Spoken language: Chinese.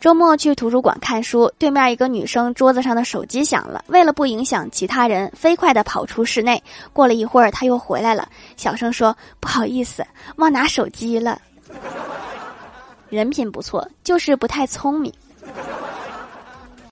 周末去图书馆看书对面一个女生桌子上的手机响了为了不影响其他人飞快地跑出室内过了一会儿她又回来了小声说不好意思忘拿手机了。人品不错就是不太聪明。